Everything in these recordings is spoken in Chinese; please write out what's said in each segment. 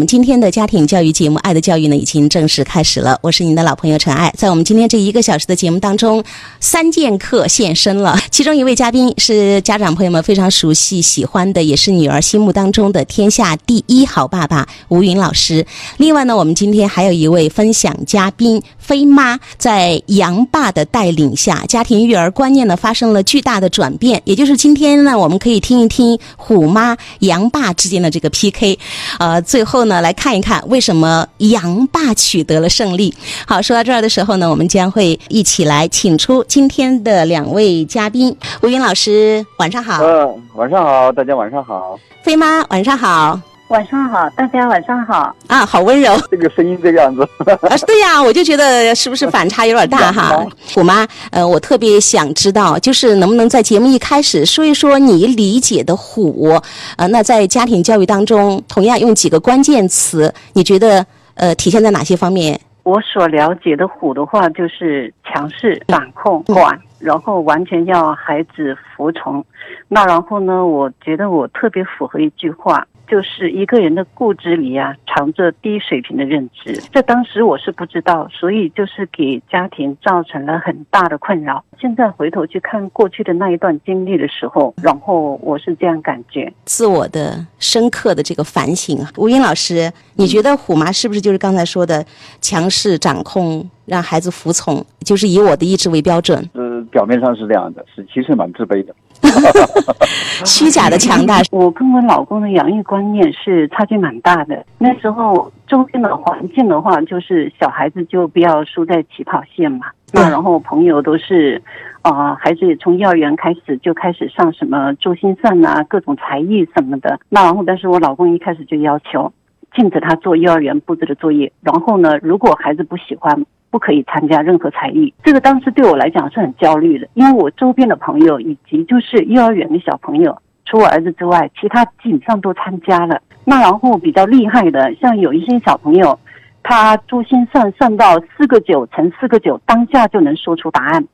我们今天的家庭教育节目《爱的教育》呢，已经正式开始了。我是您的老朋友陈爱，在我们今天这一个小时的节目当中，三剑客现身了。其中一位嘉宾是家长朋友们非常熟悉、喜欢的，也是女儿心目当中的天下第一好爸爸吴云老师。另外呢，我们今天还有一位分享嘉宾飞妈，在杨爸的带领下，家庭育儿观念呢发生了巨大的转变。也就是今天呢，我们可以听一听虎妈杨爸之间的这个 PK。呃，最后呢，来看一看为什么杨爸取得了胜利。好，说到这儿的时候呢，我们将会一起来请出今天的两位嘉宾。吴云老师，晚上好。嗯，晚上好，大家晚上好。飞妈，晚上好。晚上好，大家晚上好。啊，好温柔。这个声音这个样子。啊，对呀，我就觉得是不是反差有点大哈？虎妈，呃，我特别想知道，就是能不能在节目一开始说一说你理解的虎？呃，那在家庭教育当中，同样用几个关键词，你觉得呃体现在哪些方面？我所了解的虎的话，就是强势、掌控、管，然后完全要孩子服从。那然后呢？我觉得我特别符合一句话。就是一个人的固执里啊，藏着低水平的认知。这当时我是不知道，所以就是给家庭造成了很大的困扰。现在回头去看过去的那一段经历的时候，然后我是这样感觉，自我的深刻的这个反省。吴英老师，你觉得虎妈是不是就是刚才说的强势掌控，让孩子服从，就是以我的意志为标准？呃，表面上是这样的，是其实蛮自卑的。虚假的强大。我跟我老公的养育观念是差距蛮大的。那时候周边的环境的话，就是小孩子就不要输在起跑线嘛。那然后朋友都是，啊，孩子也从幼儿园开始就开始上什么珠心算啊，各种才艺什么的。那然后，但是我老公一开始就要求禁止他做幼儿园布置的作业。然后呢，如果孩子不喜欢。不可以参加任何才艺，这个当时对我来讲是很焦虑的，因为我周边的朋友以及就是幼儿园的小朋友，除我儿子之外，其他基本上都参加了。那然后比较厉害的，像有一些小朋友，他珠心算算到四个九乘四个九，当下就能说出答案，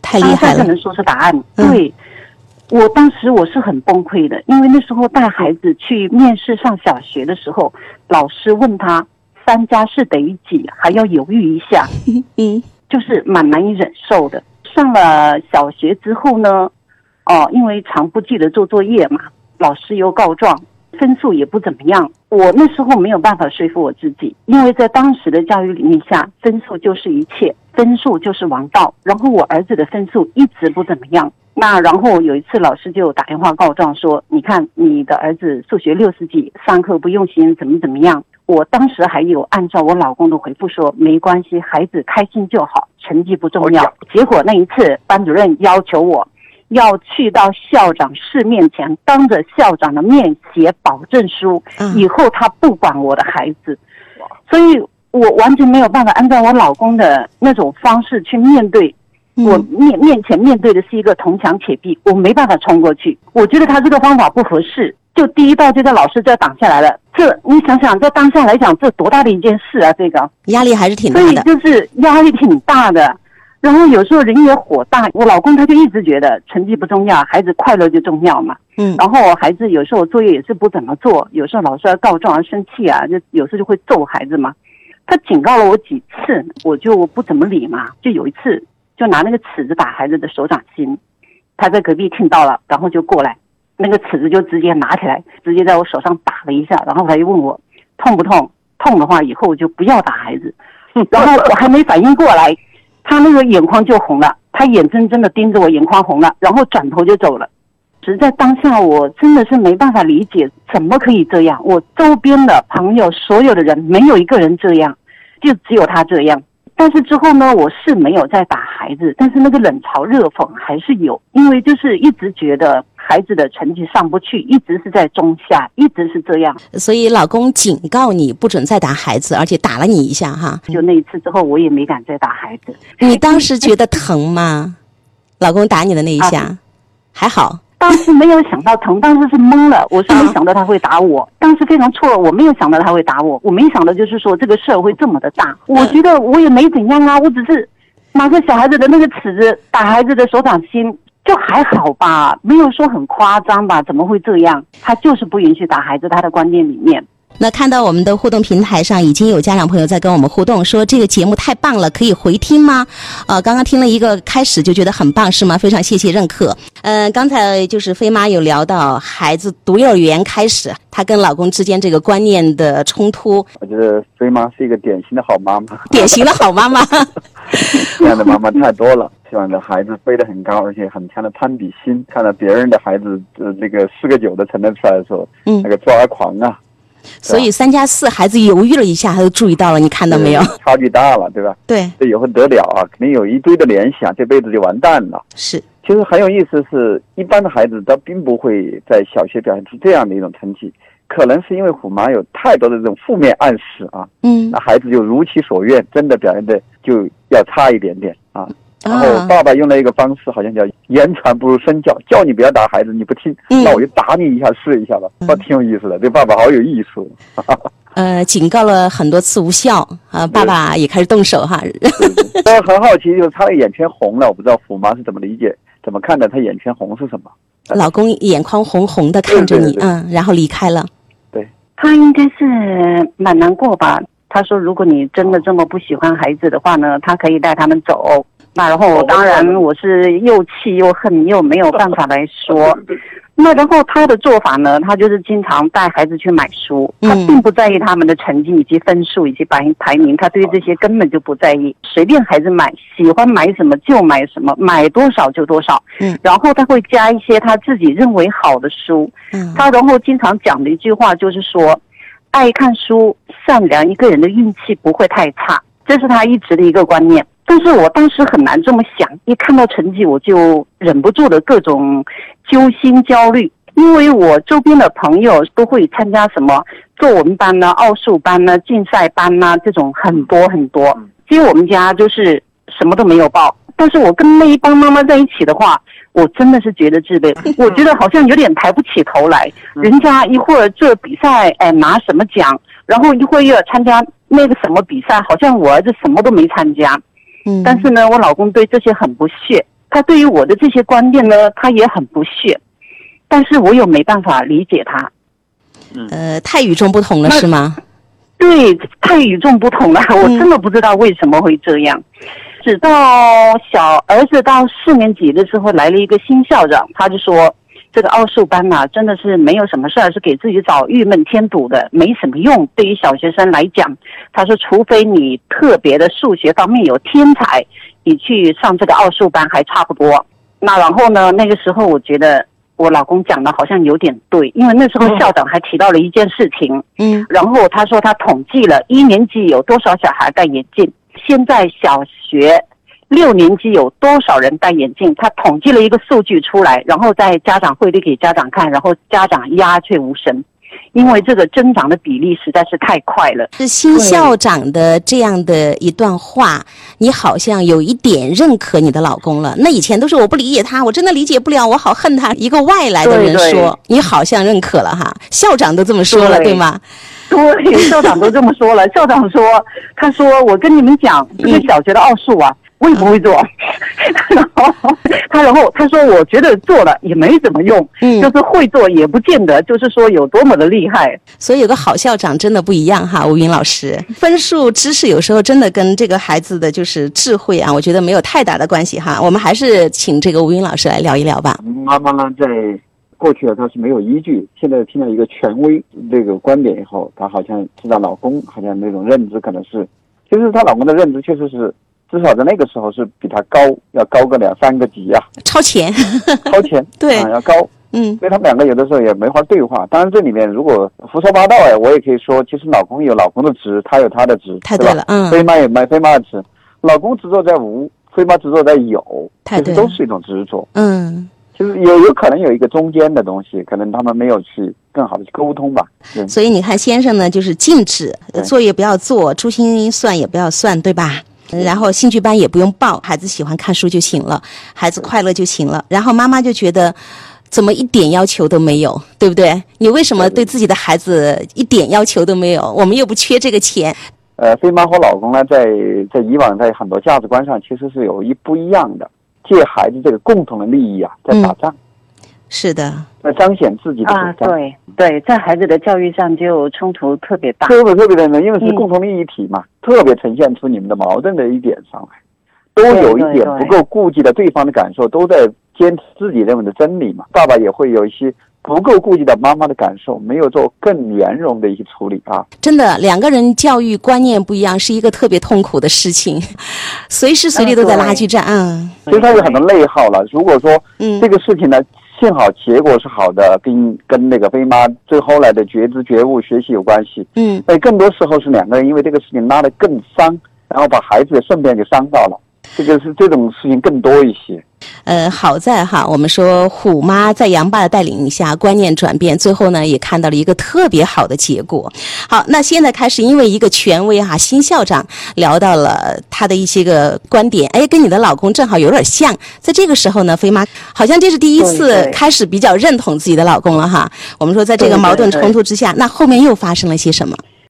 太厉害了，就能说出答案。对，我当时我是很崩溃的，因为那时候带孩子去面试上小学的时候，老师问他。三家是等于几？还要犹豫一下，嗯，就是蛮难以忍受的。上了小学之后呢，哦，因为常不记得做作业嘛，老师又告状，分数也不怎么样。我那时候没有办法说服我自己，因为在当时的教育理念下，分数就是一切，分数就是王道。然后我儿子的分数一直不怎么样，那然后有一次老师就打电话告状说：“你看你的儿子数学六十几，上课不用心，怎么怎么样。”我当时还有按照我老公的回复说没关系，孩子开心就好，成绩不重要。结果那一次班主任要求我，要去到校长室面前，当着校长的面写保证书，以后他不管我的孩子。所以我完全没有办法按照我老公的那种方式去面对，我面面前面对的是一个铜墙铁壁，我没办法冲过去。我觉得他这个方法不合适。就第一道就在老师这挡下来了，这你想想，在当下来讲，这多大的一件事啊！这个压力还是挺大的，所以就是压力挺大的。然后有时候人也火大，我老公他就一直觉得成绩不重要，孩子快乐就重要嘛。嗯。然后孩子有时候作业也是不怎么做，有时候老师要告状啊、生气啊，就有时候就会揍孩子嘛。他警告了我几次，我就不怎么理嘛。就有一次，就拿那个尺子打孩子的手掌心，他在隔壁听到了，然后就过来。那个尺子就直接拿起来，直接在我手上打了一下，然后他就问我痛不痛？痛的话以后就不要打孩子。然后我还没反应过来，他那个眼眶就红了，他眼睁睁的盯着我，眼眶红了，然后转头就走了。实在当下我真的是没办法理解，怎么可以这样？我周边的朋友，所有的人没有一个人这样，就只有他这样。但是之后呢，我是没有再打孩子，但是那个冷嘲热讽还是有，因为就是一直觉得。孩子的成绩上不去，一直是在中下，一直是这样。所以老公警告你不准再打孩子，而且打了你一下哈。就那一次之后，我也没敢再打孩子。你当时觉得疼吗？老公打你的那一下，还好。当时没有想到疼，当时是懵了。我是没想到他会打我，当时非常错，我没有想到他会打我。我没想到就是说这个事儿会这么的大。我觉得我也没怎样啊，我只是拿个小孩子的那个尺子打孩子的手掌心。就还好吧，没有说很夸张吧？怎么会这样？他就是不允许打孩子，他的观念里面。那看到我们的互动平台上已经有家长朋友在跟我们互动，说这个节目太棒了，可以回听吗？呃，刚刚听了一个开始就觉得很棒，是吗？非常谢谢认可。呃，刚才就是飞妈有聊到孩子读幼儿园开始，她跟老公之间这个观念的冲突，我觉得飞妈是一个典型的好妈妈，典型的好妈妈。这样的妈妈太多了，希望你的孩子飞得很高，而且很强的攀比心。看到别人的孩子呃那个四个九的成绩出来的时候，嗯那个抓狂啊，所以三加四，孩子犹豫了一下，他就注意到了，你看到没有？差距大了，对吧？对，这以后得了啊，肯定有一堆的联想，这辈子就完蛋了。是，其实很有意思是，一般的孩子他并不会在小学表现出这样的一种成绩，可能是因为虎妈有太多的这种负面暗示啊，嗯那孩子就如其所愿，真的表现的就要差一点点啊。然后啊，爸爸用了一个方式，好像叫言传不如身教，叫你不要打孩子，你不听，嗯那我就打你一下试一下吧，那，挺有意思的。对爸爸好有艺术，呃，警告了很多次无效啊，爸爸也开始动手哈。但很好奇，就是他的眼圈红了，我不知道虎妈是怎么理解、怎么看待他眼圈红是什么？老公眼眶红红的看着你，对对对嗯，然后离开了。对他应该是蛮难过吧。他说：“如果你真的这么不喜欢孩子的话呢，他可以带他们走。”那然后我当然我是又气又恨，又没有办法来说。那然后他的做法呢，他就是经常带孩子去买书，他嗯并不在意他们的成绩以及分数以及排排名，他对这些根本就不在意，随便孩子买，喜欢买什么就买什么，买多少就多少。嗯，然后他会加一些他自己认为好的书，嗯，他然后经常讲的一句话就是说，爱看书、善良，一个人的运气不会太差，这是他一直的一个观念。但是我当时很难这么想，一看到成绩我就忍不住的各种揪心焦虑，因为我周边的朋友都会参加什么作文班呢、奥数班呢、竞赛班呢，这种很多很多。其实我们家就是什么都没有报，但是我跟那一帮妈妈在一起的话，我真的是觉得自卑，我觉得好像有点抬不起头来。人家一会儿这比赛，哎拿什么奖，然后一会儿又要参加那个什么比赛，好像我儿子什么都没参加。嗯，但是呢，我老公对这些很不屑，他对于我的这些观念呢，他也很不屑，但是我又没办法理解他。呃，太与众不同了，是吗？对，太与众不同了，我真的不知道为什么会这样。直到小儿子到四年级的时候，来了一个新校长，他就说这个奥数班呐、真的是没有什么事儿，是给自己找郁闷添堵的，没什么用。对于小学生来讲，他说，除非你特别的数学方面有天才，你去上这个奥数班还差不多。那然后呢，那个时候我觉得我老公讲的好像有点对，因为那时候校长还提到了一件事情。嗯然后他说他统计了一年级有多少小孩戴眼镜，现在小学六年级有多少人戴眼镜，他统计了一个数据出来，然后在家长会里给家长看，然后家长鸦雀无声，因为这个增长的比例实在是太快了。是新校长的这样的一段话，你好像有一点认可你的老公了。那以前都是我不理解他，我真的理解不了，我好恨他。一个外来的人对对说，你好像认可了哈，校长都这么说了，对对吗？对，校长都这么说了。校长说：“他说我跟你们讲，这个小学的奥数啊，我也不会做。然后他然后他说，我觉得做了也没怎么用，嗯就是会做也不见得就是说有多么的厉害。所以有个好校长真的不一样哈，吴云老师。分数、知识有时候真的跟这个孩子的就是智慧啊，我觉得没有太大的关系哈。我们还是请这个吴云老师来聊一聊吧。妈妈呢，在过去啊，她是没有依据，现在听到一个权威这个观点以后，她好像知道老公好像那种认知可能是，其实她老公的认知确实是，至少在那个时候是比他高，要高个两三个级啊，超前，超前，对啊，要高。嗯所以他们两个有的时候也没法对话。当然，这里面如果胡说八道哎，我也可以说，其实老公有老公的职，他有他的值，对吧太对了，嗯，飞妈有买飞妈的职，老公执着在无，飞妈执着在有，其太对都是一种执着。嗯。其实有有可能有一个中间的东西，可能他们没有去更好的去沟通吧。对，所以你看，先生呢就是禁止对作业不要做，珠心算也不要算，对吧？然后兴趣班也不用报，孩子喜欢看书就行了，孩子快乐就行了。然后妈妈就觉得，怎么一点要求都没有，对不对？你为什么对自己的孩子一点要求都没有？我们又不缺这个钱。呃，飞妈和老公呢，在在以往在很多价值观上其实是有一不一样的，借孩子这个共同的利益啊，在打仗。是的，来彰显自己的。对对，在孩子的教育上就冲突特别大。特别特别的呢，因为是嗯共同利益体嘛，特别呈现出你们的矛盾的一点上来，都有一点不够顾及的对方的感受，都在坚持自己认为的真理嘛。爸爸也会有一些不够顾及到妈妈的感受，没有做更圆融的一些处理啊。真的，两个人教育观念不一样，是一个特别痛苦的事情，随时随地都在拉锯战。嗯所以，他有很多内耗了。如果说嗯这个事情呢，幸好结果是好的，跟跟那个飞妈最后来的觉知、觉悟、学习有关系。嗯，但更多时候是两个人因为这个事情拉得更伤，然后把孩子也顺便就伤到了。这个是这种事情更多一些。呃，好在哈，我们说虎妈在杨爸的带领下观念转变，最后呢也看到了一个特别好的结果。好，那现在开始，因为一个权威哈，新校长聊到了他的一些个观点，哎，跟你的老公正好有点像。在这个时候呢，飞妈好像这是第一次开始比较认同自己的老公了哈。我们说，在这个矛盾冲突之下，那后面又发生了些什么？